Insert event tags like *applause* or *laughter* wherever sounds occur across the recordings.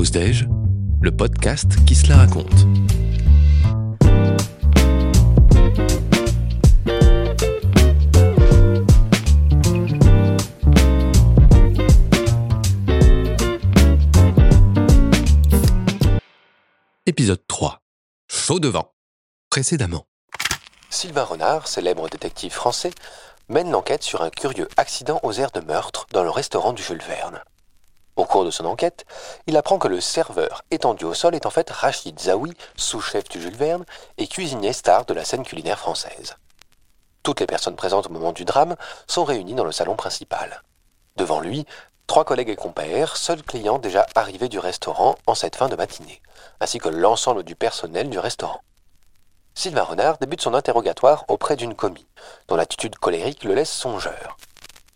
Le podcast qui se la raconte. Épisode 3. Chaud devant. Précédemment. Sylvain Renard, célèbre détective français, mène l'enquête sur un curieux accident aux airs de meurtre dans le restaurant du Jules Verne. Au cours de son enquête, il apprend que le serveur étendu au sol est en fait Rachid Zawi, sous-chef du Jules Verne et cuisinier star de la scène culinaire française. Toutes les personnes présentes au moment du drame sont réunies dans le salon principal. Devant lui, trois collègues et compères, seuls clients déjà arrivés du restaurant en cette fin de matinée, ainsi que l'ensemble du personnel du restaurant. Sylvain Renard débute son interrogatoire auprès d'une commis, dont l'attitude colérique le laisse songeur.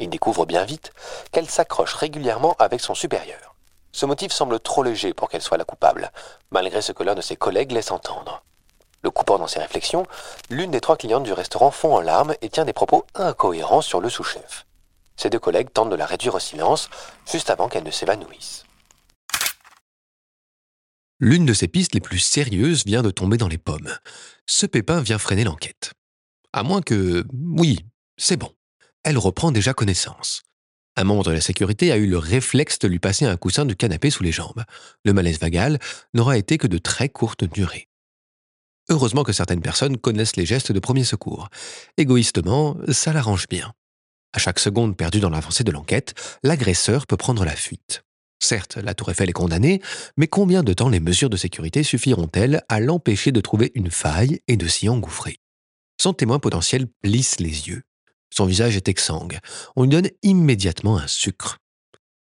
Il découvre bien vite qu'elle s'accroche régulièrement avec son supérieur. Ce motif semble trop léger pour qu'elle soit la coupable, malgré ce que l'un de ses collègues laisse entendre. Le coupant dans ses réflexions, l'une des trois clientes du restaurant fond en larmes et tient des propos incohérents sur le sous-chef. Ses deux collègues tentent de la réduire au silence juste avant qu'elle ne s'évanouisse. L'une de ses pistes les plus sérieuses vient de tomber dans les pommes. Ce pépin vient freiner l'enquête. À moins que... Oui, c'est bon elle reprend déjà connaissance. Un membre de la sécurité a eu le réflexe de lui passer un coussin de canapé sous les jambes. Le malaise vagal n'aura été que de très courte durée. Heureusement que certaines personnes connaissent les gestes de premier secours. Égoïstement, ça l'arrange bien. À chaque seconde perdue dans l'avancée de l'enquête, l'agresseur peut prendre la fuite. Certes, la tour Eiffel est condamnée, mais combien de temps les mesures de sécurité suffiront-elles à l'empêcher de trouver une faille et de s'y engouffrer? Son témoin potentiel plisse les yeux. Son visage est exsangue. On lui donne immédiatement un sucre.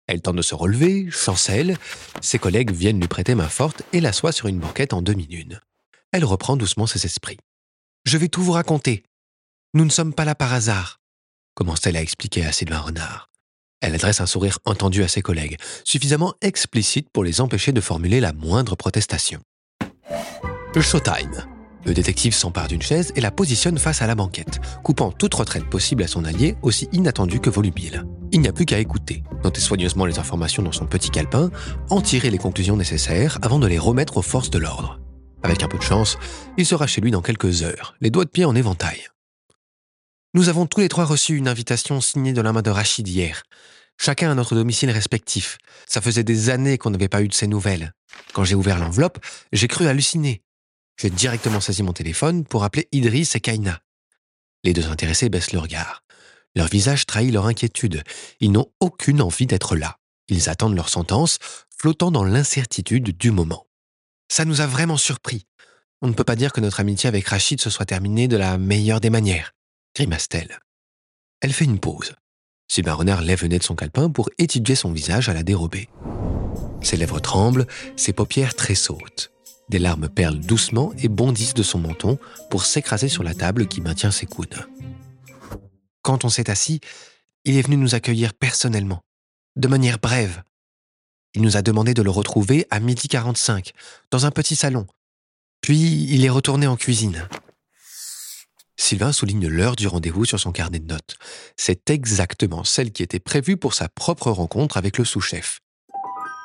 Elle tente de se relever, chancelle. Ses collègues viennent lui prêter main forte et l'assoient sur une banquette en demi-lune. Elle reprend doucement ses esprits. Je vais tout vous raconter. Nous ne sommes pas là par hasard, commence-t-elle à expliquer à Sylvain Renard. Elle adresse un sourire entendu à ses collègues, suffisamment explicite pour les empêcher de formuler la moindre protestation. Showtime. Le détective s'empare d'une chaise et la positionne face à la banquette, coupant toute retraite possible à son allié, aussi inattendu que volubile. Il n'y a plus qu'à écouter, noter soigneusement les informations dans son petit calepin, en tirer les conclusions nécessaires avant de les remettre aux forces de l'ordre. Avec un peu de chance, il sera chez lui dans quelques heures, les doigts de pied en éventail. Nous avons tous les trois reçu une invitation signée de la main de Rachid hier. Chacun à notre domicile respectif. Ça faisait des années qu'on n'avait pas eu de ces nouvelles. Quand j'ai ouvert l'enveloppe, j'ai cru halluciner. J'ai directement saisi mon téléphone pour appeler Idriss et Kaina. Les deux intéressés baissent le regard. Leur visage trahit leur inquiétude. Ils n'ont aucune envie d'être là. Ils attendent leur sentence, flottant dans l'incertitude du moment. Ça nous a vraiment surpris. On ne peut pas dire que notre amitié avec Rachid se soit terminée de la meilleure des manières, grimace-t-elle. Elle fait une pause. Sylvain Renard lève le nez de son calepin pour étudier son visage à la dérobée. Ses lèvres tremblent, ses paupières tressautent. Des larmes perlent doucement et bondissent de son menton pour s'écraser sur la table qui maintient ses coudes. Quand on s'est assis, il est venu nous accueillir personnellement, de manière brève. Il nous a demandé de le retrouver à midi 45, dans un petit salon. Puis il est retourné en cuisine. Sylvain souligne l'heure du rendez-vous sur son carnet de notes. C'est exactement celle qui était prévue pour sa propre rencontre avec le sous-chef.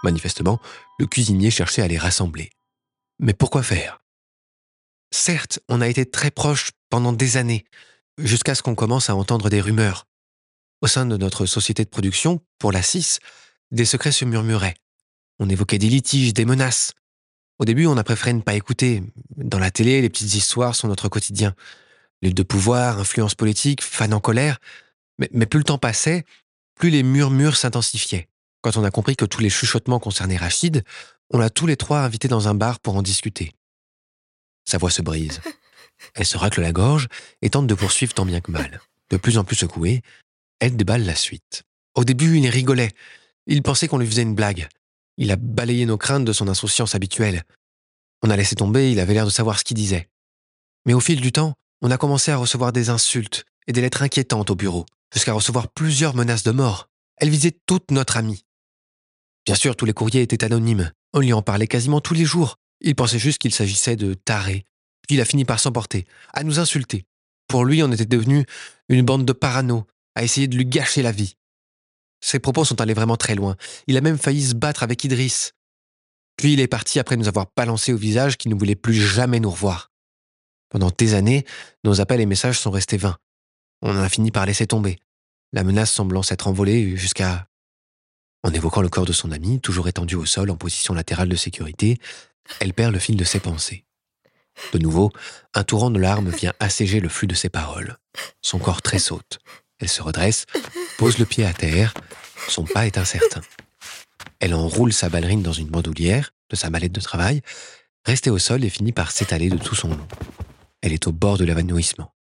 Manifestement, le cuisinier cherchait à les rassembler. Mais pourquoi faire? Certes, on a été très proches pendant des années, jusqu'à ce qu'on commence à entendre des rumeurs. Au sein de notre société de production, pour la 6, des secrets se murmuraient. On évoquait des litiges, des menaces. Au début, on a préféré ne pas écouter. Dans la télé, les petites histoires sont notre quotidien. Lutte de pouvoir, influence politique, fans en colère. Mais, mais plus le temps passait, plus les murmures s'intensifiaient. Quand on a compris que tous les chuchotements concernaient Rachid, on l'a tous les trois invité dans un bar pour en discuter. Sa voix se brise. *laughs* Elle se racle la gorge et tente de poursuivre tant bien que mal. De plus en plus secouée, elle déballe la suite. Au début, il rigolait. Il pensait qu'on lui faisait une blague. Il a balayé nos craintes de son insouciance habituelle. On a laissé tomber, il avait l'air de savoir ce qu'il disait. Mais au fil du temps, on a commencé à recevoir des insultes et des lettres inquiétantes au bureau, jusqu'à recevoir plusieurs menaces de mort. Elle visait toute notre amie. Bien sûr, tous les courriers étaient anonymes, on lui en parlait quasiment tous les jours. Il pensait juste qu'il s'agissait de tarés. Puis il a fini par s'emporter, à nous insulter. Pour lui, on était devenu une bande de parano, à essayer de lui gâcher la vie. Ses propos sont allés vraiment très loin. Il a même failli se battre avec Idriss. Puis il est parti après nous avoir balancé au visage qu'il ne voulait plus jamais nous revoir. Pendant des années, nos appels et messages sont restés vains. On en a fini par laisser tomber, la menace semblant s'être envolée jusqu'à... En évoquant le corps de son ami, toujours étendu au sol en position latérale de sécurité, elle perd le fil de ses pensées. De nouveau, un torrent de larmes vient asséger le flux de ses paroles. Son corps tressaute. Elle se redresse, pose le pied à terre. Son pas est incertain. Elle enroule sa ballerine dans une bandoulière de sa mallette de travail, restée au sol et finit par s'étaler de tout son long. Elle est au bord de l'évanouissement.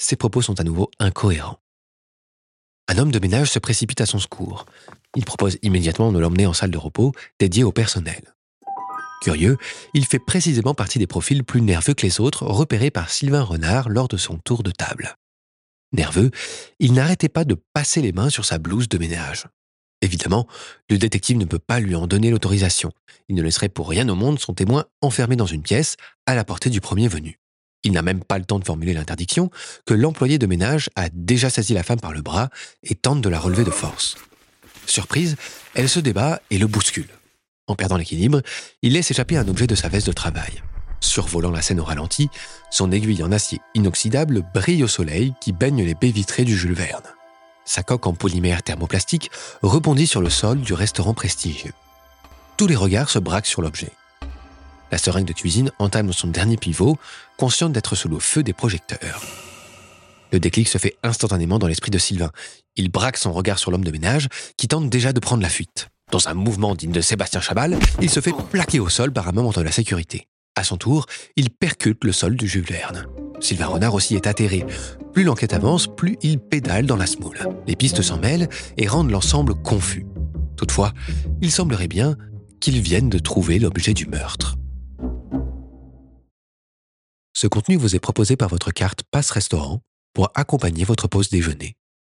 Ses propos sont à nouveau incohérents. Un homme de ménage se précipite à son secours. Il propose immédiatement de l'emmener en salle de repos dédiée au personnel. Curieux, il fait précisément partie des profils plus nerveux que les autres repérés par Sylvain Renard lors de son tour de table. Nerveux, il n'arrêtait pas de passer les mains sur sa blouse de ménage. Évidemment, le détective ne peut pas lui en donner l'autorisation. Il ne laisserait pour rien au monde son témoin enfermé dans une pièce, à la portée du premier venu. Il n'a même pas le temps de formuler l'interdiction que l'employé de ménage a déjà saisi la femme par le bras et tente de la relever de force. Surprise, elle se débat et le bouscule. En perdant l'équilibre, il laisse échapper un objet de sa veste de travail. Survolant la scène au ralenti, son aiguille en acier inoxydable brille au soleil qui baigne les baies vitrées du Jules Verne. Sa coque en polymère thermoplastique rebondit sur le sol du restaurant prestigieux. Tous les regards se braquent sur l'objet. La seringue de cuisine entame son dernier pivot, consciente d'être sous le feu des projecteurs. Le déclic se fait instantanément dans l'esprit de Sylvain. Il braque son regard sur l'homme de ménage, qui tente déjà de prendre la fuite. Dans un mouvement digne de Sébastien Chabal, il se fait plaquer au sol par un membre de la sécurité. À son tour, il percute le sol du Jules Verne. Sylvain Renard aussi est atterré. Plus l'enquête avance, plus il pédale dans la smoule. Les pistes s'en mêlent et rendent l'ensemble confus. Toutefois, il semblerait bien qu'ils viennent de trouver l'objet du meurtre. Ce contenu vous est proposé par votre carte Passe Restaurant pour accompagner votre pause déjeuner.